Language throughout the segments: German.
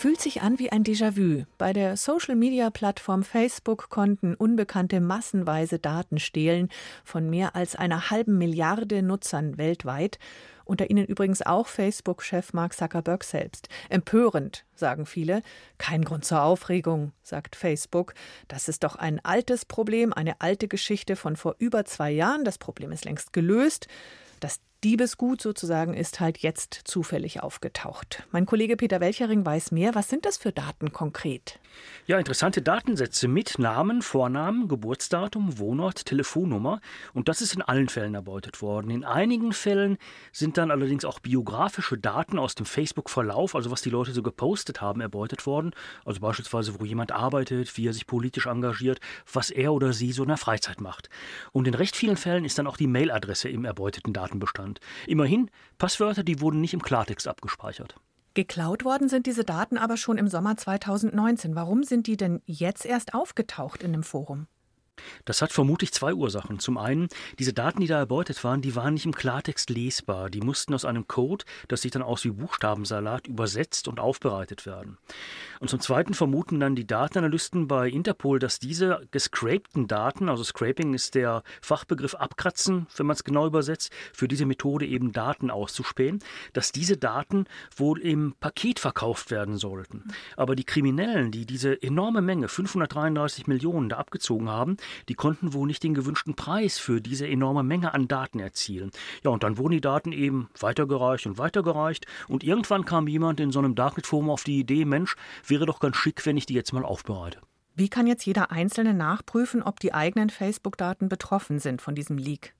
Fühlt sich an wie ein Déjà-vu. Bei der Social-Media-Plattform Facebook konnten Unbekannte massenweise Daten stehlen von mehr als einer halben Milliarde Nutzern weltweit unter ihnen übrigens auch Facebook-Chef Mark Zuckerberg selbst. Empörend, sagen viele. Kein Grund zur Aufregung, sagt Facebook. Das ist doch ein altes Problem, eine alte Geschichte von vor über zwei Jahren. Das Problem ist längst gelöst. Diebesgut sozusagen ist halt jetzt zufällig aufgetaucht. Mein Kollege Peter Welchering weiß mehr. Was sind das für Daten konkret? Ja, interessante Datensätze mit Namen, Vornamen, Geburtsdatum, Wohnort, Telefonnummer. Und das ist in allen Fällen erbeutet worden. In einigen Fällen sind dann allerdings auch biografische Daten aus dem Facebook-Verlauf, also was die Leute so gepostet haben, erbeutet worden. Also beispielsweise, wo jemand arbeitet, wie er sich politisch engagiert, was er oder sie so in der Freizeit macht. Und in recht vielen Fällen ist dann auch die Mailadresse im erbeuteten Datenbestand genannt. Immerhin, Passwörter, die wurden nicht im Klartext abgespeichert. Geklaut worden sind diese Daten aber schon im Sommer 2019. Warum sind die denn jetzt erst aufgetaucht in dem Forum? Das hat vermutlich zwei Ursachen. Zum einen, diese Daten, die da erbeutet waren, die waren nicht im Klartext lesbar. Die mussten aus einem Code, das sieht dann aus wie Buchstabensalat, übersetzt und aufbereitet werden. Und zum Zweiten vermuten dann die Datenanalysten bei Interpol, dass diese gescrapten Daten, also Scraping ist der Fachbegriff abkratzen, wenn man es genau übersetzt, für diese Methode eben Daten auszuspähen, dass diese Daten wohl im Paket verkauft werden sollten. Aber die Kriminellen, die diese enorme Menge, 533 Millionen, da abgezogen haben, die konnten wohl nicht den gewünschten Preis für diese enorme Menge an Daten erzielen. Ja, und dann wurden die Daten eben weitergereicht und weitergereicht und irgendwann kam jemand in so einem Darknet-Forum auf die Idee, Mensch, wäre doch ganz schick, wenn ich die jetzt mal aufbereite. Wie kann jetzt jeder Einzelne nachprüfen, ob die eigenen Facebook-Daten betroffen sind von diesem Leak?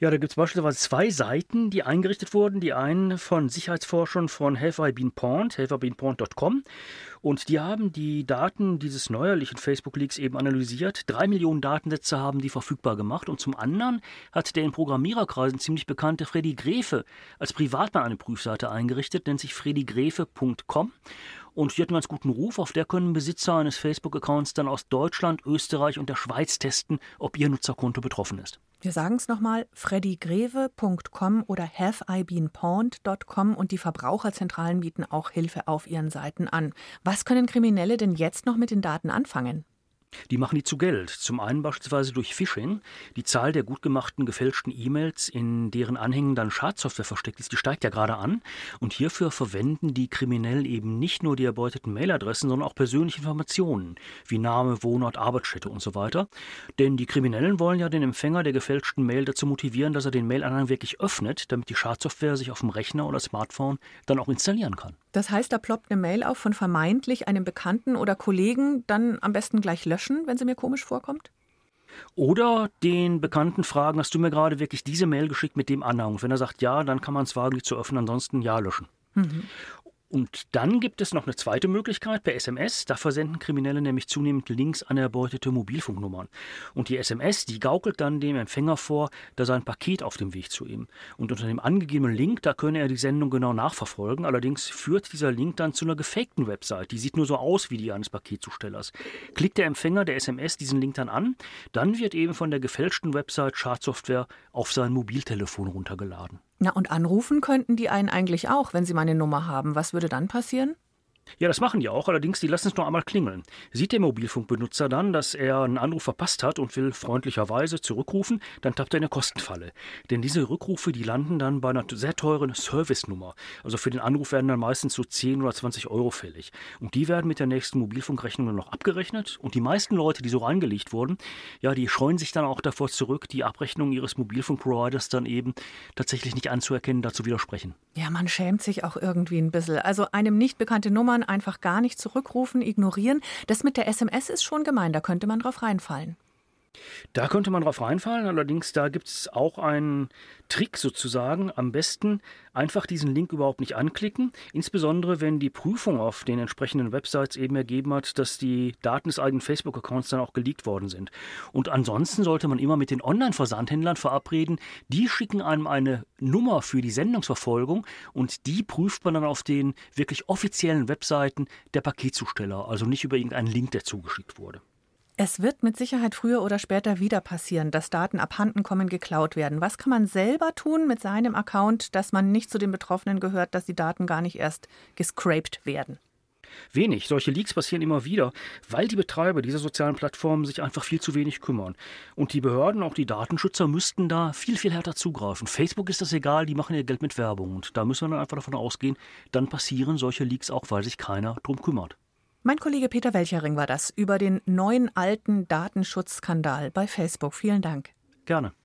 Ja, da gibt es beispielsweise zwei Seiten, die eingerichtet wurden. Die einen von Sicherheitsforschern von Have I Been Pawned, haveibeenpawned.com. Und die haben die Daten dieses neuerlichen Facebook-Leaks eben analysiert. Drei Millionen Datensätze haben die verfügbar gemacht. Und zum anderen hat der in Programmiererkreisen ziemlich bekannte Freddy Grefe als Privatmann eine Prüfseite eingerichtet, nennt sich freddygrefe.com. Und die hat einen ganz guten Ruf. Auf der können Besitzer eines Facebook-Accounts dann aus Deutschland, Österreich und der Schweiz testen, ob ihr Nutzerkonto betroffen ist. Wir sagen es nochmal, freddygreve.com oder haveibeenpawned.com und die Verbraucherzentralen bieten auch Hilfe auf ihren Seiten an. Was können Kriminelle denn jetzt noch mit den Daten anfangen? Die machen die zu Geld. Zum einen beispielsweise durch Phishing. Die Zahl der gut gemachten gefälschten E-Mails, in deren Anhängen dann Schadsoftware versteckt ist, die steigt ja gerade an. Und hierfür verwenden die Kriminellen eben nicht nur die erbeuteten Mailadressen, sondern auch persönliche Informationen, wie Name, Wohnort, Arbeitsstätte und so weiter. Denn die Kriminellen wollen ja den Empfänger der gefälschten Mail dazu motivieren, dass er den Mailanhang wirklich öffnet, damit die Schadsoftware sich auf dem Rechner oder Smartphone dann auch installieren kann. Das heißt, da ploppt eine Mail auf von vermeintlich einem Bekannten oder Kollegen, dann am besten gleich löschen, wenn sie mir komisch vorkommt? Oder den Bekannten fragen, hast du mir gerade wirklich diese Mail geschickt mit dem Anhang? Und wenn er sagt ja, dann kann man es wagen, die zu öffnen, ansonsten ja löschen. Mhm. Und dann gibt es noch eine zweite Möglichkeit per SMS. Da versenden Kriminelle nämlich zunehmend Links an erbeutete Mobilfunknummern. Und die SMS, die gaukelt dann dem Empfänger vor, da sei ein Paket auf dem Weg zu ihm. Und unter dem angegebenen Link, da könne er die Sendung genau nachverfolgen. Allerdings führt dieser Link dann zu einer gefakten Website. Die sieht nur so aus wie die eines Paketzustellers. Klickt der Empfänger der SMS diesen Link dann an, dann wird eben von der gefälschten Website Schadsoftware auf sein Mobiltelefon runtergeladen. Na, und anrufen könnten die einen eigentlich auch, wenn sie meine Nummer haben. Was würde dann passieren? Ja, das machen die auch, allerdings die lassen es nur einmal klingeln. Sieht der Mobilfunkbenutzer dann, dass er einen Anruf verpasst hat und will freundlicherweise zurückrufen, dann tappt er in eine Kostenfalle. Denn diese Rückrufe, die landen dann bei einer sehr teuren Servicenummer. Also für den Anruf werden dann meistens so 10 oder 20 Euro fällig. Und die werden mit der nächsten Mobilfunkrechnung dann noch abgerechnet. Und die meisten Leute, die so reingelegt wurden, ja, die scheuen sich dann auch davor zurück, die Abrechnung ihres Mobilfunkproviders dann eben tatsächlich nicht anzuerkennen, dazu widersprechen. Ja, man schämt sich auch irgendwie ein bisschen. Also einem nicht bekannte Nummer man einfach gar nicht zurückrufen, ignorieren. Das mit der SMS ist schon gemein, da könnte man drauf reinfallen. Da könnte man drauf reinfallen, allerdings da gibt es auch einen Trick sozusagen. Am besten einfach diesen Link überhaupt nicht anklicken, insbesondere wenn die Prüfung auf den entsprechenden Websites eben ergeben hat, dass die Daten des eigenen Facebook-Accounts dann auch geleakt worden sind. Und ansonsten sollte man immer mit den Online-Versandhändlern verabreden, die schicken einem eine Nummer für die Sendungsverfolgung und die prüft man dann auf den wirklich offiziellen Webseiten der Paketzusteller, also nicht über irgendeinen Link, der zugeschickt wurde. Es wird mit Sicherheit früher oder später wieder passieren, dass Daten abhanden kommen, geklaut werden. Was kann man selber tun mit seinem Account, dass man nicht zu den Betroffenen gehört, dass die Daten gar nicht erst gescraped werden? Wenig. Solche Leaks passieren immer wieder, weil die Betreiber dieser sozialen Plattformen sich einfach viel zu wenig kümmern. Und die Behörden, auch die Datenschützer, müssten da viel, viel härter zugreifen. Facebook ist das egal, die machen ihr Geld mit Werbung. Und da müssen wir dann einfach davon ausgehen, dann passieren solche Leaks auch, weil sich keiner drum kümmert. Mein Kollege Peter Welchering war das über den neuen alten Datenschutzskandal bei Facebook. Vielen Dank. Gerne.